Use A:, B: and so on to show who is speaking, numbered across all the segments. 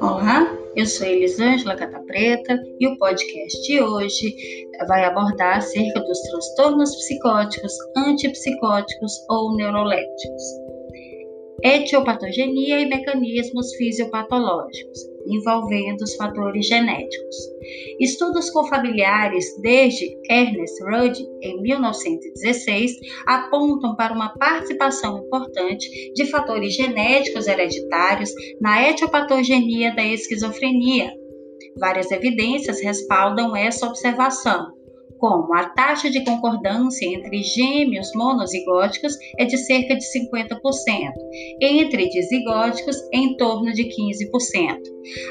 A: Olá, eu sou Elisângela Catapreta e o podcast de hoje vai abordar acerca dos transtornos psicóticos, antipsicóticos ou neurolépticos etiopatogenia e mecanismos fisiopatológicos, envolvendo os fatores genéticos. Estudos com familiares desde Ernest Rudd, em 1916, apontam para uma participação importante de fatores genéticos hereditários na etiopatogenia da esquizofrenia. Várias evidências respaldam essa observação como a taxa de concordância entre gêmeos monozigóticos é de cerca de 50%, entre dizigóticos em torno de 15%.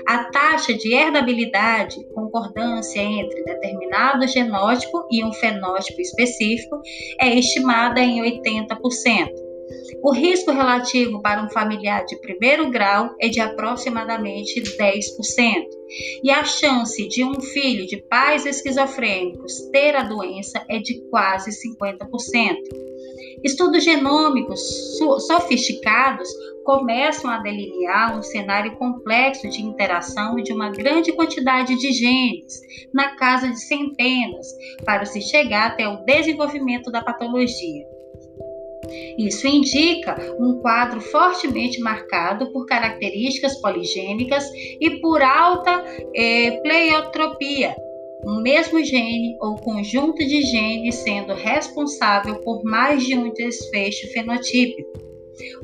A: A taxa de herdabilidade, concordância entre determinado genótipo e um fenótipo específico, é estimada em 80%. O risco relativo para um familiar de primeiro grau é de aproximadamente 10%, e a chance de um filho de pais esquizofrênicos ter a doença é de quase 50%. Estudos genômicos sofisticados começam a delinear um cenário complexo de interação de uma grande quantidade de genes, na casa de centenas, para se chegar até o desenvolvimento da patologia. Isso indica um quadro fortemente marcado por características poligênicas e por alta eh, pleiotropia, um mesmo gene ou conjunto de genes sendo responsável por mais de um desfecho fenotípico.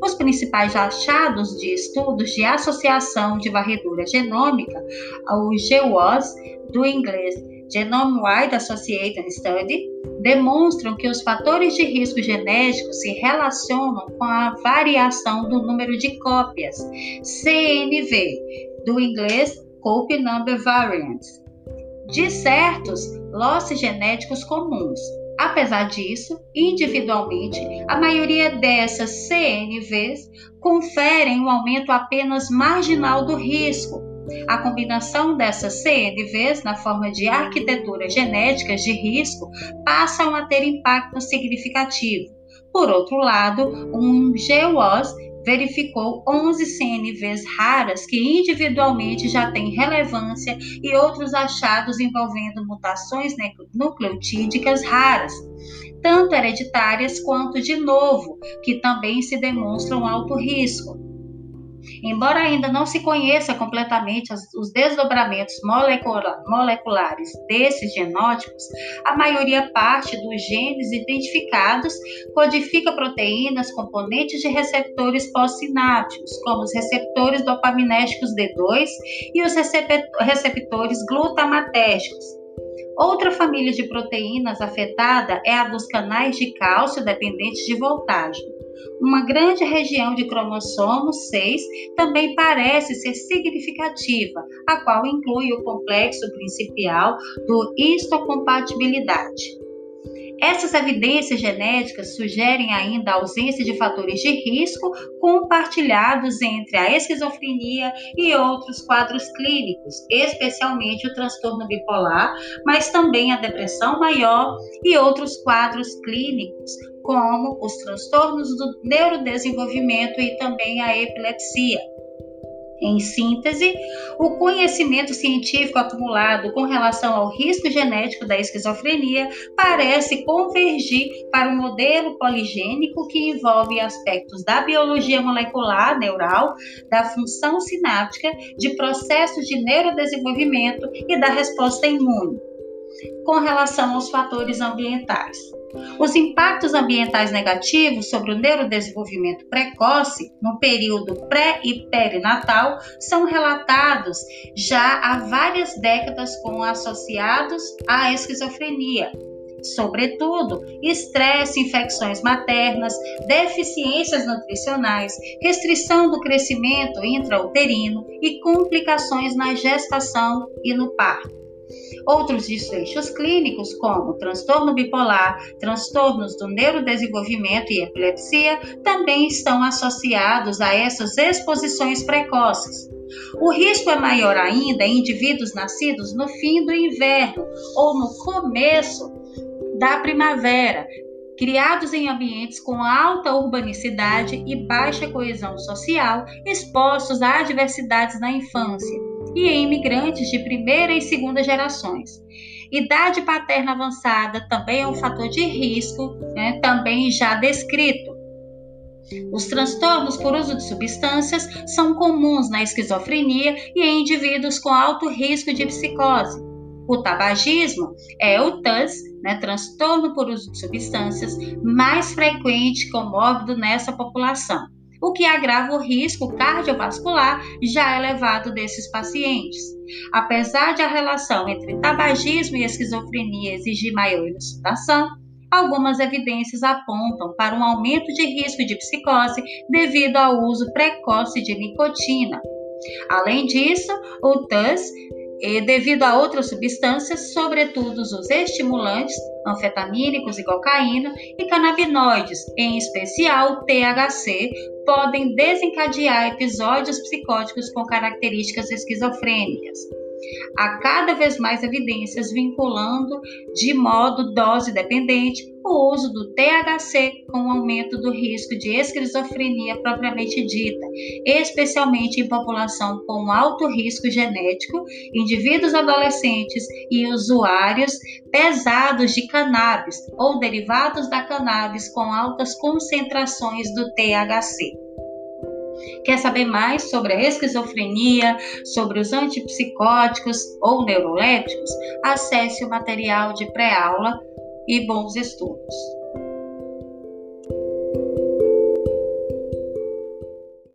A: Os principais achados de estudos de associação de varredura genômica, o GWAS, do inglês Genome-Wide Associated Study, demonstram que os fatores de risco genético se relacionam com a variação do número de cópias, CNV, do inglês Copy Number Variants, de certos losses genéticos comuns. Apesar disso, individualmente, a maioria dessas CNVs conferem um aumento apenas marginal do risco, a combinação dessas CNVs na forma de arquiteturas genéticas de risco passam a ter impacto significativo. Por outro lado, um GWAS verificou 11 CNVs raras que individualmente já têm relevância e outros achados envolvendo mutações nucleotídicas raras, tanto hereditárias quanto de novo, que também se demonstram alto risco. Embora ainda não se conheça completamente os desdobramentos moleculares desses genótipos, a maioria parte dos genes identificados codifica proteínas componentes de receptores pós-sinápticos, como os receptores dopaminérgicos D2 e os receptores glutamatérgicos. Outra família de proteínas afetada é a dos canais de cálcio dependentes de voltagem. Uma grande região de cromossomo 6 também parece ser significativa, a qual inclui o complexo principal do histocompatibilidade. Essas evidências genéticas sugerem ainda a ausência de fatores de risco compartilhados entre a esquizofrenia e outros quadros clínicos, especialmente o transtorno bipolar, mas também a depressão maior e outros quadros clínicos, como os transtornos do neurodesenvolvimento e também a epilepsia. Em síntese, o conhecimento científico acumulado com relação ao risco genético da esquizofrenia parece convergir para um modelo poligênico que envolve aspectos da biologia molecular neural, da função sináptica, de processos de neurodesenvolvimento e da resposta imune. Com relação aos fatores ambientais, os impactos ambientais negativos sobre o neurodesenvolvimento precoce no período pré e perinatal são relatados já há várias décadas como associados à esquizofrenia, sobretudo estresse, infecções maternas, deficiências nutricionais, restrição do crescimento intrauterino e complicações na gestação e no parto. Outros desfechos clínicos, como transtorno bipolar, transtornos do neurodesenvolvimento e epilepsia, também estão associados a essas exposições precoces. O risco é maior ainda em indivíduos nascidos no fim do inverno ou no começo da primavera, criados em ambientes com alta urbanicidade e baixa coesão social, expostos a adversidades na infância, e em imigrantes de primeira e segunda gerações. Idade paterna avançada também é um fator de risco, né, também já descrito. Os transtornos por uso de substâncias são comuns na esquizofrenia e em indivíduos com alto risco de psicose. O tabagismo é o TAS, né, transtorno por uso de substâncias, mais frequente comórbido nessa população, o que agrava o risco cardiovascular já elevado desses pacientes. Apesar de a relação entre tabagismo e esquizofrenia exigir maior elucidação, algumas evidências apontam para um aumento de risco de psicose devido ao uso precoce de nicotina. Além disso, o TAS e devido a outras substâncias, sobretudo os estimulantes, anfetamínicos e cocaína, e canabinoides, em especial THC, podem desencadear episódios psicóticos com características esquizofrênicas. Há cada vez mais evidências vinculando de modo dose dependente o uso do THC com o aumento do risco de esquizofrenia propriamente dita, especialmente em população com alto risco genético, indivíduos adolescentes e usuários pesados de cannabis ou derivados da cannabis com altas concentrações do THC. Quer saber mais sobre a esquizofrenia, sobre os antipsicóticos ou neurolépticos? Acesse o material de pré-aula e bons estudos.